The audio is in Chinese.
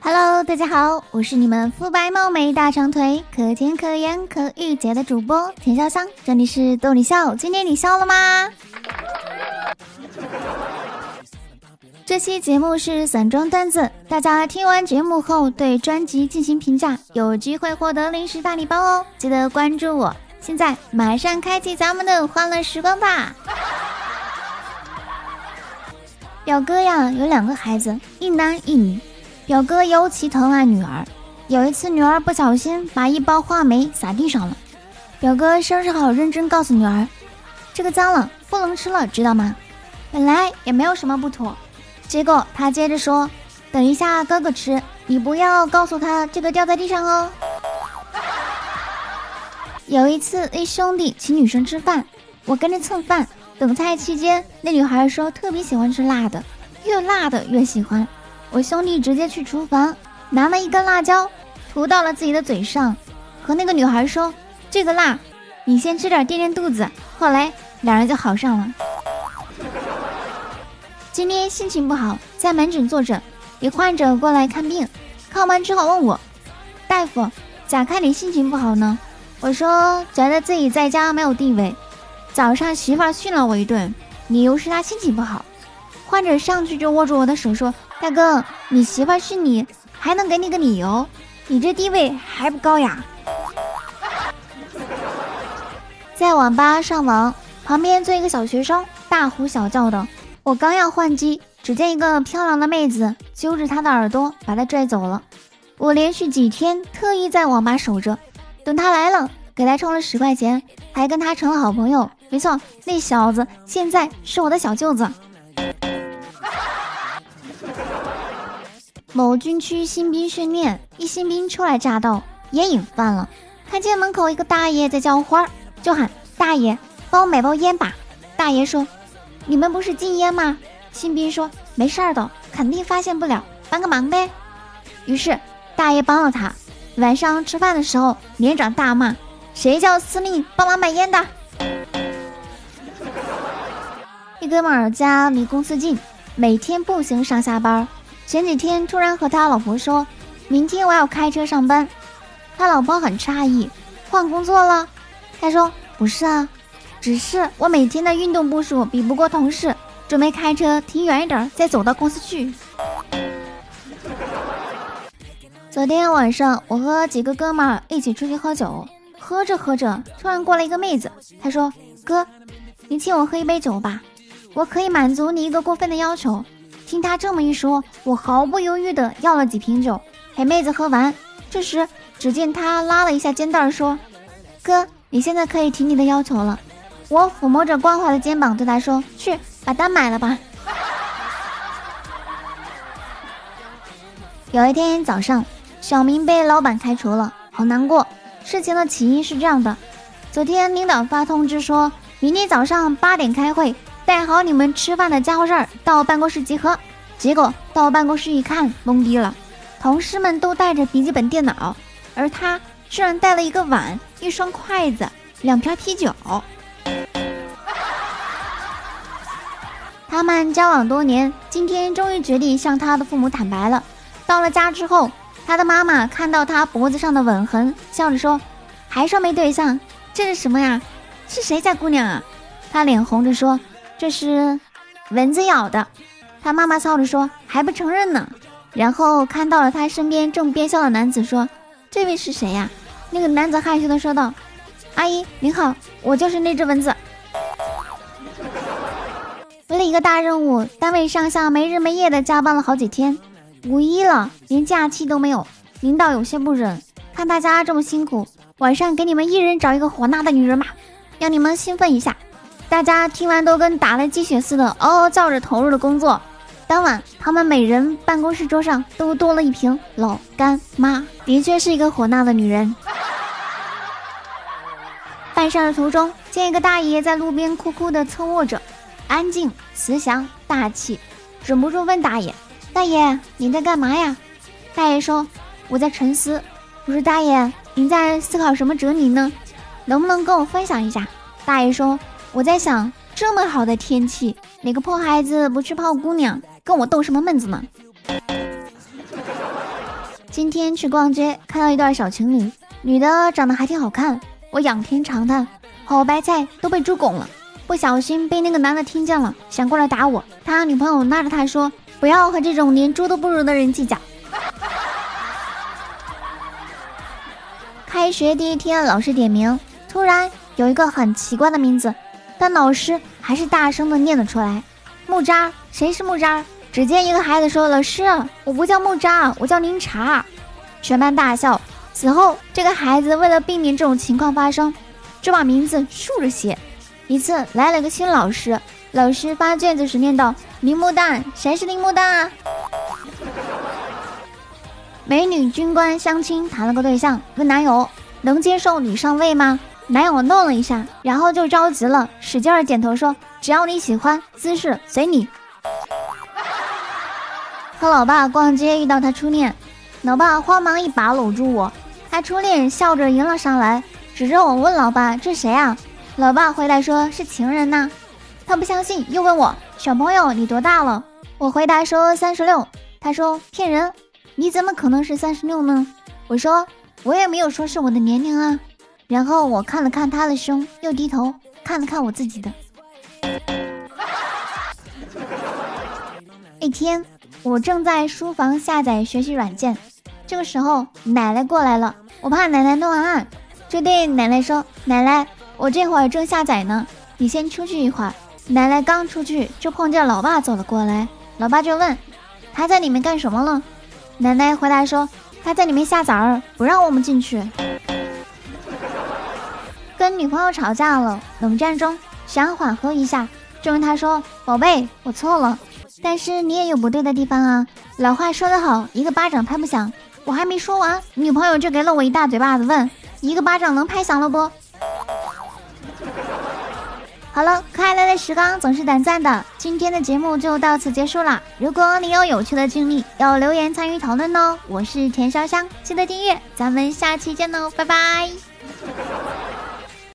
Hello，大家好，我是你们肤白貌美、大长腿、可甜可盐可御姐的主播田潇湘，这里是逗你笑，今天你笑了吗？这期节目是散装段子，大家听完节目后对专辑进行评价，有机会获得零食大礼包哦，记得关注我。现在马上开启咱们的欢乐时光吧。表哥呀，有两个孩子，一男一女。表哥尤其疼爱女儿，有一次女儿不小心把一包话梅撒地上了，表哥收拾好认真告诉女儿：“这个脏了，不能吃了，知道吗？”本来也没有什么不妥，结果他接着说：“等一下哥哥吃，你不要告诉他这个掉在地上哦。”有一次一兄弟请女生吃饭，我跟着蹭饭。等菜期间，那女孩说特别喜欢吃辣的，越辣的越喜欢。我兄弟直接去厨房拿了一根辣椒，涂到了自己的嘴上，和那个女孩说：“这个辣，你先吃点垫垫肚子。”后来两人就好上了。今天心情不好，在门诊坐诊，有患者过来看病，看完之后问我：“大夫，咋看你心情不好呢？”我说：“觉得自己在家没有地位。”早上媳妇儿训了我一顿，理由是她心情不好。患者上去就握住我的手说：“大哥，你媳妇儿训你，还能给你个理由？你这地位还不高呀？”在网吧上网，旁边坐一个小学生，大呼小叫的。我刚要换机，只见一个漂亮的妹子揪着他的耳朵，把他拽走了。我连续几天特意在网吧守着，等他来了，给他充了十块钱，还跟他成了好朋友。没错，那小子现在是我的小舅子。某军区新兵训练，一新兵初来乍到，烟瘾犯了，看见门口一个大爷在浇花，就喊大爷帮我买包烟吧。大爷说：“你们不是禁烟吗？”新兵说：“没事儿的，肯定发现不了，帮个忙呗。”于是大爷帮了他。晚上吃饭的时候，连长大骂：“谁叫司令帮忙买烟的？”一哥们儿家离公司近，每天步行上下班。前几天突然和他老婆说：“明天我要开车上班。”他老婆很诧异：“换工作了？”他说：“不是啊，只是我每天的运动步数比不过同事，准备开车停远一点，再走到公司去。”昨天晚上我和几个哥们儿一起出去喝酒，喝着喝着，突然过来一个妹子，她说：“哥，你请我喝一杯酒吧。”我可以满足你一个过分的要求。听他这么一说，我毫不犹豫的要了几瓶酒，陪妹子喝完。这时，只见他拉了一下肩带，说：“哥，你现在可以提你的要求了。”我抚摸着光滑的肩膀，对他说：“去把单买了吧。”有一天早上，小明被老板开除了，好难过。事情的起因是这样的：昨天领导发通知说，明天早上八点开会。带好你们吃饭的家伙事儿，到办公室集合。结果到办公室一看，懵逼了。同事们都带着笔记本电脑，而他居然带了一个碗、一双筷子、两瓶啤酒。他们交往多年，今天终于决定向他的父母坦白了。到了家之后，他的妈妈看到他脖子上的吻痕，笑着说：“还说没对象，这是什么呀？是谁家姑娘啊？”他脸红着说。这是蚊子咬的，他妈妈笑着说：“还不承认呢。”然后看到了他身边正憋笑的男子，说：“这位是谁呀？”那个男子害羞的说道：“阿姨您好，我就是那只蚊子。”为了一个大任务，单位上下没日没夜的加班了好几天，五一了连假期都没有，领导有些不忍，看大家这么辛苦，晚上给你们一人找一个火辣的女人吧，让你们兴奋一下。大家听完都跟打了鸡血似的，嗷嗷叫着投入了工作。当晚，他们每人办公室桌上都多了一瓶老干妈，的确是一个火辣的女人。办事的途中，见一个大爷在路边酷酷的侧卧着，安静、慈祥、大气，忍不住问大爷：“大爷，你在干嘛呀？”大爷说：“我在沉思。”我说：“大爷，你在思考什么哲理呢？能不能跟我分享一下？”大爷说。我在想，这么好的天气，哪个破孩子不去泡姑娘，跟我逗什么闷子呢？今天去逛街，看到一对小情侣，女的长得还挺好看，我仰天长叹，好白菜都被猪拱了。不小心被那个男的听见了，想过来打我。他女朋友拉着他说：“不要和这种连猪都不如的人计较。”开学第一天，老师点名，突然有一个很奇怪的名字，但老师还是大声的念了出来：“木渣，谁是木渣？”只见一个孩子说：“老师，我不叫木渣，我叫林茶。”全班大笑。此后，这个孩子为了避免这种情况发生，就把名字竖着写。一次来了个新老师，老师发卷子时念道：“铃木蛋，谁是铃木蛋啊？”美女军官相亲谈了个对象，问男友能接受女上位吗？男友愣了一下，然后就着急了，使劲儿点头说：“只要你喜欢，姿势随你。”和老爸逛街遇到他初恋，老爸慌忙一把搂住我，他初恋笑着迎了上来，指着我问老爸：“这谁啊？”老爸回答说：“是情人呐。”他不相信，又问我：“小朋友，你多大了？”我回答说：“三十六。”他说：“骗人，你怎么可能是三十六呢？”我说：“我也没有说是我的年龄啊。”然后我看了看他的胸，又低头看了看我自己的。一天。我正在书房下载学习软件，这个时候奶奶过来了，我怕奶奶弄完案，就对奶奶说：“奶奶，我这会儿正下载呢，你先出去一会儿。”奶奶刚出去，就碰见老爸走了过来，老爸就问：“他在里面干什么了？”奶奶回答说：“他在里面下崽儿，不让我们进去。”跟女朋友吵架了，冷战中想缓和一下，就跟他说：“宝贝，我错了。”但是你也有不对的地方啊！老话说得好，一个巴掌拍不响。我还没说完，女朋友就给了我一大嘴巴子，问：一个巴掌能拍响了不？好了，快乐的时光总是短暂的，今天的节目就到此结束了。如果你有有趣的经历，要留言参与讨论哦。我是田潇香，记得订阅，咱们下期见喽，拜拜。